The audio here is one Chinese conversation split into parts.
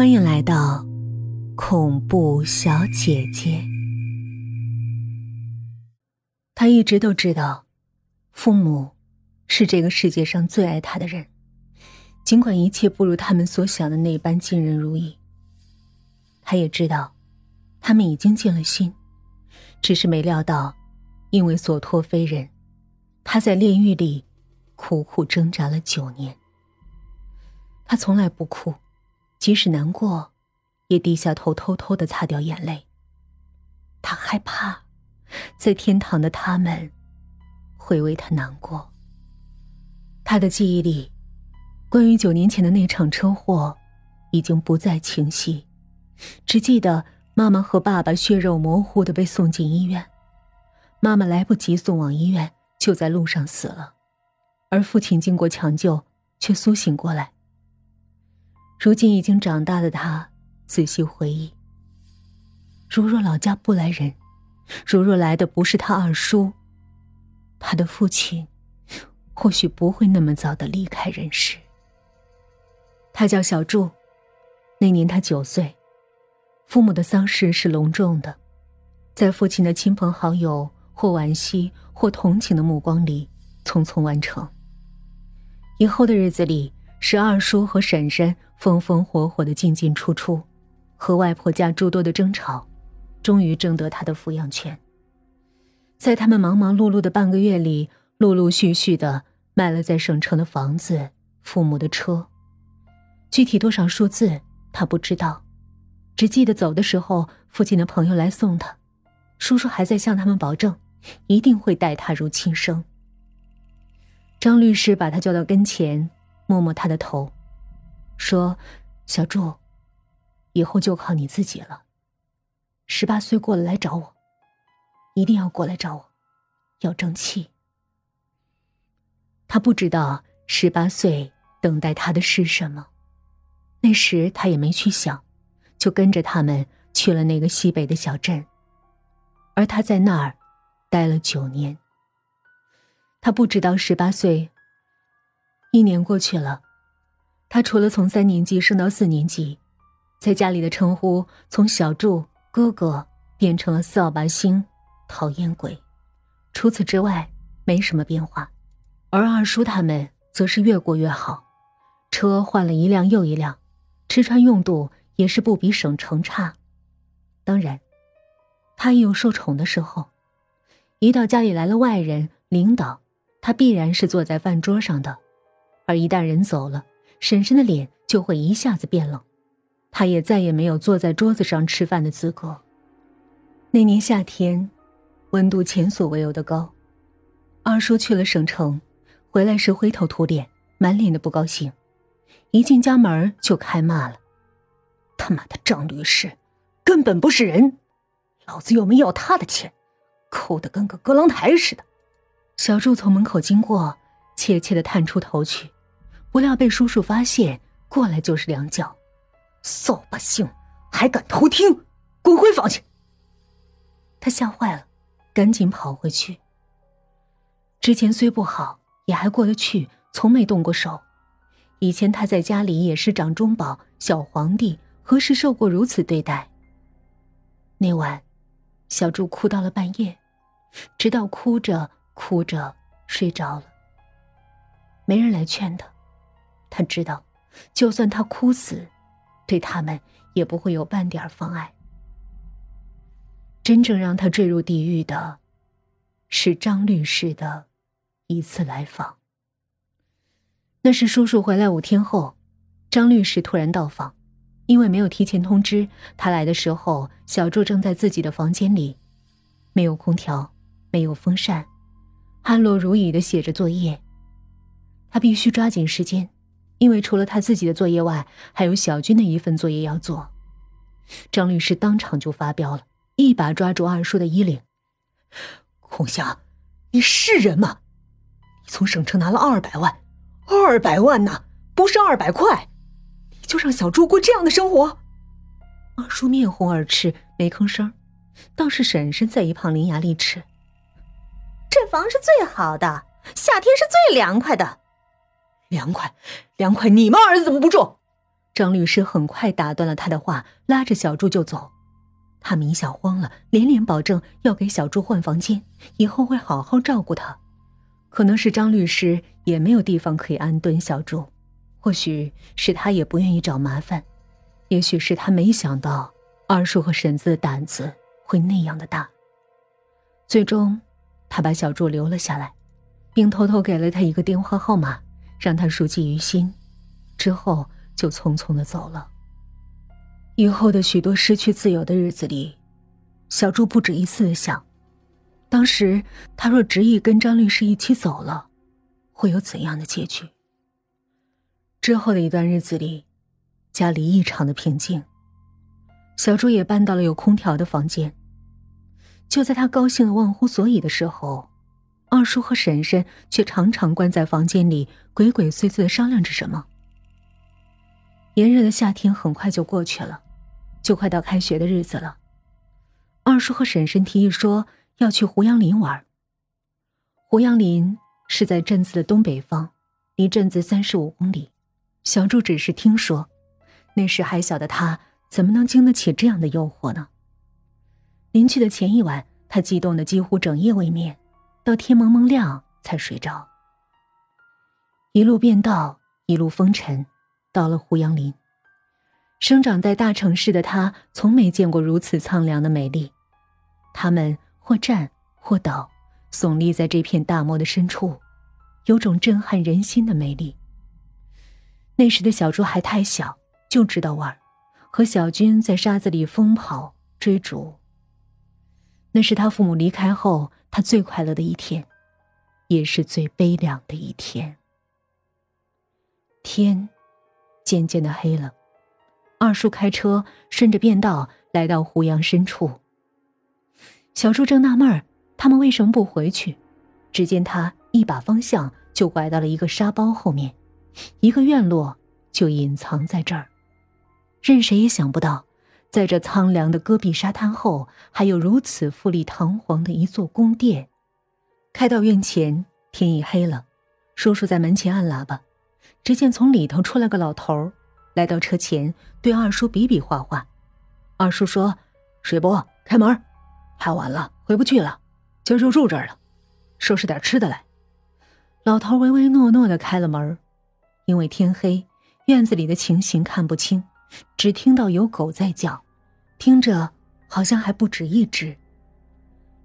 欢迎来到恐怖小姐姐。她一直都知道，父母是这个世界上最爱她的人，尽管一切不如他们所想的那般尽人如意。她也知道，他们已经尽了心，只是没料到，因为所托非人，她在炼狱里苦苦挣扎了九年。她从来不哭。即使难过，也低下头偷偷的擦掉眼泪。他害怕，在天堂的他们会为他难过。他的记忆里，关于九年前的那场车祸，已经不再清晰，只记得妈妈和爸爸血肉模糊的被送进医院。妈妈来不及送往医院，就在路上死了，而父亲经过抢救，却苏醒过来。如今已经长大的他，仔细回忆。如若老家不来人，如若来的不是他二叔，他的父亲，或许不会那么早的离开人世。他叫小柱，那年他九岁，父母的丧事是隆重的，在父亲的亲朋好友或惋惜或同情的目光里，匆匆完成。以后的日子里。是二叔和婶婶风风火火的进进出出，和外婆家诸多的争吵，终于争得他的抚养权。在他们忙忙碌碌的半个月里，陆陆续续的卖了在省城的房子、父母的车，具体多少数字他不知道，只记得走的时候，父亲的朋友来送他，叔叔还在向他们保证，一定会待他如亲生。张律师把他叫到跟前。摸摸他的头，说：“小柱，以后就靠你自己了。十八岁过了来找我，一定要过来找我，要争气。”他不知道十八岁等待他的是什么，那时他也没去想，就跟着他们去了那个西北的小镇，而他在那儿待了九年。他不知道十八岁。一年过去了，他除了从三年级升到四年级，在家里的称呼从小柱哥哥变成了扫把星、讨厌鬼，除此之外没什么变化。而二叔他们则是越过越好，车换了一辆又一辆，吃穿用度也是不比省城差。当然，他也有受宠的时候，一到家里来了外人、领导，他必然是坐在饭桌上的。而一旦人走了，婶婶的脸就会一下子变冷，她也再也没有坐在桌子上吃饭的资格。那年夏天，温度前所未有的高，二叔去了省城，回来时灰头土脸，满脸的不高兴，一进家门就开骂了：“他妈的张律师，根本不是人，老子又没要他的钱，抠的跟个割狼台似的。”小柱从门口经过，怯怯的探出头去。不料被叔叔发现，过来就是两脚，扫把星还敢偷听，滚回房去！他吓坏了，赶紧跑回去。之前虽不好，也还过得去，从没动过手。以前他在家里也是掌中宝、小皇帝，何时受过如此对待？那晚，小柱哭到了半夜，直到哭着哭着睡着了。没人来劝他。他知道，就算他哭死，对他们也不会有半点妨碍。真正让他坠入地狱的，是张律师的一次来访。那是叔叔回来五天后，张律师突然到访，因为没有提前通知，他来的时候，小柱正在自己的房间里，没有空调，没有风扇，汗落如雨的写着作业。他必须抓紧时间。因为除了他自己的作业外，还有小军的一份作业要做，张律师当场就发飙了，一把抓住二叔的衣领：“孔祥，你是人吗？你从省城拿了二百万，二百万呢，不是二百块，你就让小朱过这样的生活？”二叔面红耳赤，没吭声，倒是婶婶在一旁伶牙俐齿：“这房是最好的，夏天是最凉快的。”凉快，凉快！你们儿子怎么不住？张律师很快打断了他的话，拉着小柱就走。他明显慌了，连连保证要给小柱换房间，以后会好好照顾他。可能是张律师也没有地方可以安顿小柱，或许是他也不愿意找麻烦，也许是他没想到二叔和婶子的胆子会那样的大。最终，他把小柱留了下来，并偷偷给了他一个电话号码，让他熟记于心，之后就匆匆的走了。以后的许多失去自由的日子里，小朱不止一次的想。当时他若执意跟张律师一起走了，会有怎样的结局？之后的一段日子里，家里异常的平静。小朱也搬到了有空调的房间。就在他高兴的忘乎所以的时候，二叔和婶婶却常常关在房间里，鬼鬼祟祟的商量着什么。炎热的夏天很快就过去了，就快到开学的日子了。二叔和婶婶提议说。要去胡杨林玩。胡杨林是在镇子的东北方，离镇子三十五公里。小柱只是听说，那时还小的他怎么能经得起这样的诱惑呢？临去的前一晚，他激动的几乎整夜未眠，到天蒙蒙亮才睡着。一路变道，一路风尘，到了胡杨林。生长在大城市的他，从没见过如此苍凉的美丽。他们。或站或倒，耸立在这片大漠的深处，有种震撼人心的美丽。那时的小猪还太小，就知道玩，和小军在沙子里疯跑追逐。那是他父母离开后，他最快乐的一天，也是最悲凉的一天。天渐渐的黑了，二叔开车顺着便道来到胡杨深处。小猪正纳闷儿，他们为什么不回去？只见他一把方向就拐到了一个沙包后面，一个院落就隐藏在这儿。任谁也想不到，在这苍凉的戈壁沙滩后，还有如此富丽堂皇的一座宫殿。开到院前，天已黑了，叔叔在门前按喇叭，只见从里头出来个老头，来到车前，对二叔比比划划。二叔说：“水伯，开门。”太晚了，回不去了，今儿就住这儿了，收拾点吃的来。老头唯唯诺诺的开了门，因为天黑，院子里的情形看不清，只听到有狗在叫，听着好像还不止一只。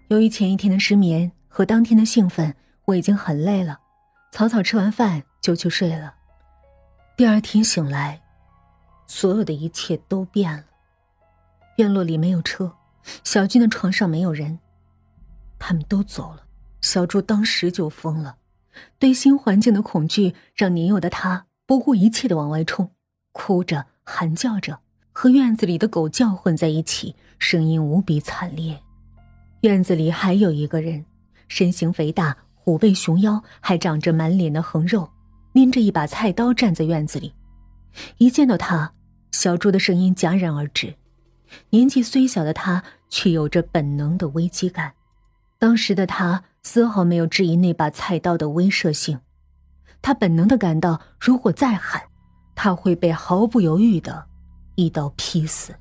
由于前一天的失眠和当天的兴奋，我已经很累了，草草吃完饭就去睡了。第二天醒来，所有的一切都变了，院落里没有车。小军的床上没有人，他们都走了。小朱当时就疯了，对新环境的恐惧让年幼的他不顾一切的往外冲，哭着喊叫着，和院子里的狗叫混在一起，声音无比惨烈。院子里还有一个人，身形肥大，虎背熊腰，还长着满脸的横肉，拎着一把菜刀站在院子里。一见到他，小朱的声音戛然而止。年纪虽小的他，却有着本能的危机感。当时的他丝毫没有质疑那把菜刀的威慑性，他本能的感到，如果再喊，他会被毫不犹豫的一刀劈死。